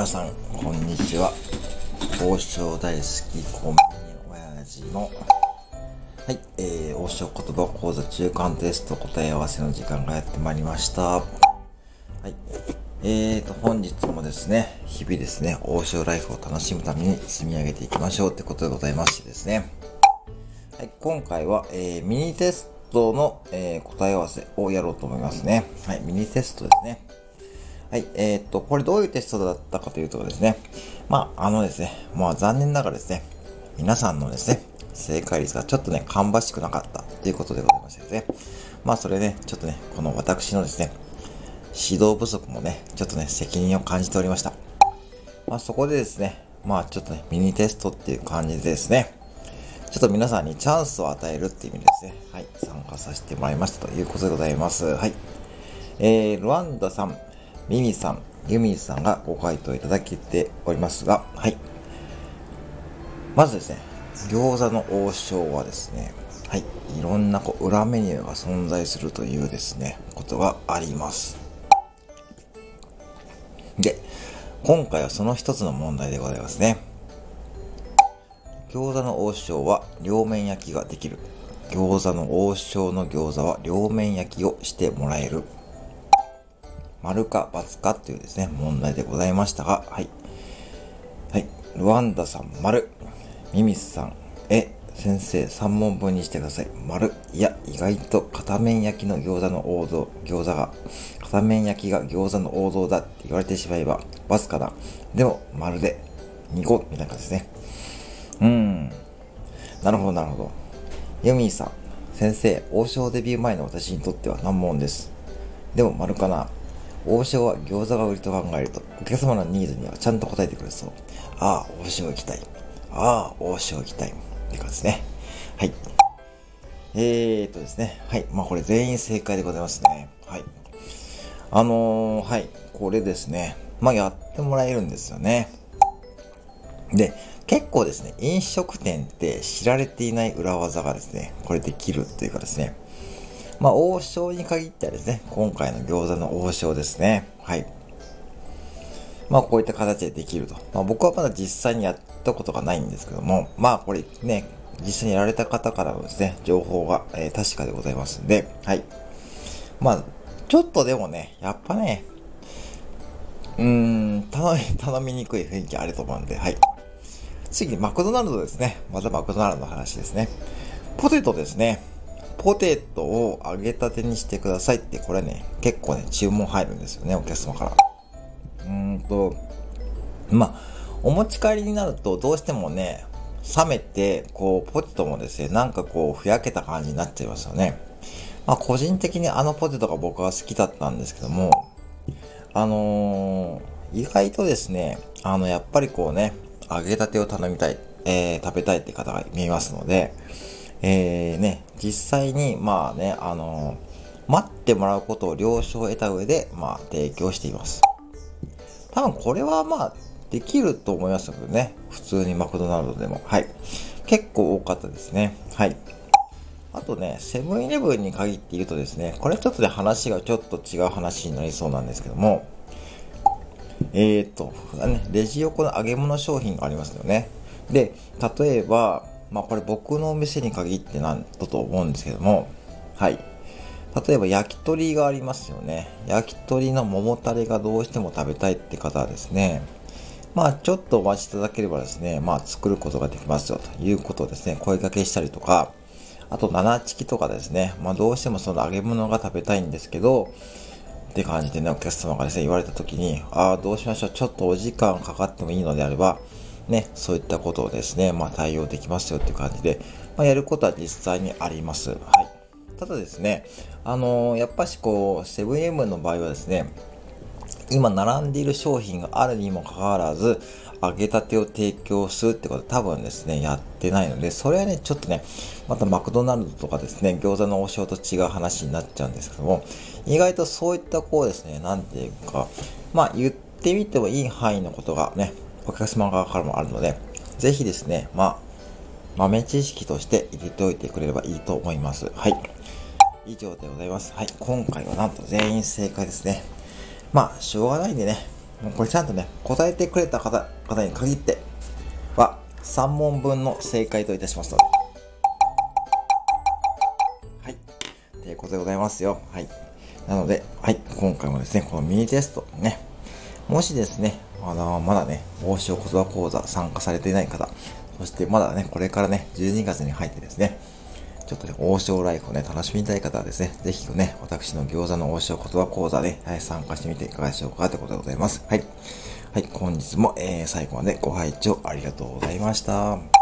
皆さん、こんにちは。王将大好きコンビニ親父の、はい、えー、王将言葉講座中間テスト答え合わせの時間がやってまいりました。はい。えーと、本日もですね、日々ですね、王将ライフを楽しむために積み上げていきましょうってことでございましてですね。はい、今回は、えー、ミニテストの、えー、答え合わせをやろうと思いますね。はい、ミニテストですね。はい、えー、っと、これどういうテストだったかというとですね、まあ、あのですね、まあ残念ながらですね、皆さんのですね、正解率がちょっとね、芳しくなかったということでございましてですね、まあそれね、ちょっとね、この私のですね、指導不足もね、ちょっとね、責任を感じておりました。まあそこでですね、まあちょっとね、ミニテストっていう感じでですね、ちょっと皆さんにチャンスを与えるっていう意味ですね、はい、参加させてもらいましたということでございます。はい。えー、ルワンダさん、ミミさん、ユミさんがご回答いただけておりますが、はい。まずですね、餃子の王将はですね、はい、いろんなこう裏メニューが存在するというですね、ことがあります。で、今回はその一つの問題でございますね。餃子の王将は両面焼きができる。餃子の王将の餃子は両面焼きをしてもらえる。丸か×かというですね、問題でございましたが、はい。はい。ルワンダさん、丸。ミミスさん、え、先生、3問分にしてください。丸。いや、意外と片面焼きの餃子の王道、餃子が、片面焼きが餃子の王道だって言われてしまえば、×かな。でも、丸で、2個、みたいな感じですね。うーん。なるほど、なるほど。ユミーさん、先生、王将デビュー前の私にとっては難問です。でも、丸かな。王将は餃子が売りと考えると、お客様のニーズにはちゃんと答えてくれそう。ああ、王将行きたい。ああ、王将行きたい。って感じですね。はい。えーとですね。はい。まあこれ全員正解でございますね。はい。あのー、はい。これですね。まあやってもらえるんですよね。で、結構ですね、飲食店って知られていない裏技がですね、これできるというかですね、まあ、王将に限ってはですね、今回の餃子の王将ですね。はい。まあ、こういった形でできると。まあ、僕はまだ実際にやったことがないんですけども、まあ、これね、実際にやられた方からのですね、情報が、えー、確かでございますんで、はい。まあ、ちょっとでもね、やっぱね、うーん、頼み、頼みにくい雰囲気あると思うんで、はい。次にマクドナルドですね。またマクドナルドの話ですね。ポテトですね。ポテトを揚げたてにしてくださいって、これね、結構ね、注文入るんですよね、お客様から。うーんと、まあ、お持ち帰りになると、どうしてもね、冷めて、こう、ポテトもですね、なんかこう、ふやけた感じになっちゃいますよね。まあ、個人的にあのポテトが僕は好きだったんですけども、あのー、意外とですね、あの、やっぱりこうね、揚げたてを頼みたい、えー、食べたいって方が見えますので、えー、ね、実際に、まあね、あのー、待ってもらうことを了承を得た上で、まあ、提供しています。多分これはまあ、できると思いますけどね。普通にマクドナルドでも。はい。結構多かったですね。はい。あとね、セブンイレブンに限って言うとですね、これちょっとね、話がちょっと違う話になりそうなんですけども、えー、と、ね、レジ横の揚げ物商品がありますよね。で、例えば、まあこれ僕のお店に限ってなんだと思うんですけども、はい。例えば焼き鳥がありますよね。焼き鳥の桃タレがどうしても食べたいって方はですね、まあちょっとお待ちいただければですね、まあ作ることができますよということをですね、声掛けしたりとか、あと7チキとかですね、まあどうしてもその揚げ物が食べたいんですけど、って感じでね、お客様がですね、言われた時に、ああ、どうしましょう、ちょっとお時間かかってもいいのであれば、ね、そういったことをですね、まあ、対応できますよっていう感じで、まあ、やることは実際にあります。はい。ただですね、あのー、やっぱしこう、セブンイレブンの場合はですね、今並んでいる商品があるにもかかわらず、揚げたてを提供するってこと多分ですね、やってないので、それはね、ちょっとね、またマクドナルドとかですね、餃子の王将と違う話になっちゃうんですけども、意外とそういったこうですね、なんていうか、まあ言ってみてもいい範囲のことがね、お客様側からもあるので、ぜひですね、まあ、豆知識として入れておいてくれればいいと思います。はい。以上でございます。はい。今回はなんと全員正解ですね。まあ、しょうがないんでね。もうこれちゃんとね、答えてくれた方、方に限っては、3問分の正解といたしますので。はい。ということでございますよ。はい。なので、はい。今回もですね、このミニテストね、もしですね、まだまだね、王将言葉講座参加されていない方、そしてまだね、これからね、12月に入ってですね、ちょっとね、王将ライフをね、楽しみたい方はですね、ぜひね、私の餃子の王将言葉講座で、はい、参加してみていかがでしょうかということでございます。はい。はい、本日も、えー、最後までご拝聴ありがとうございました。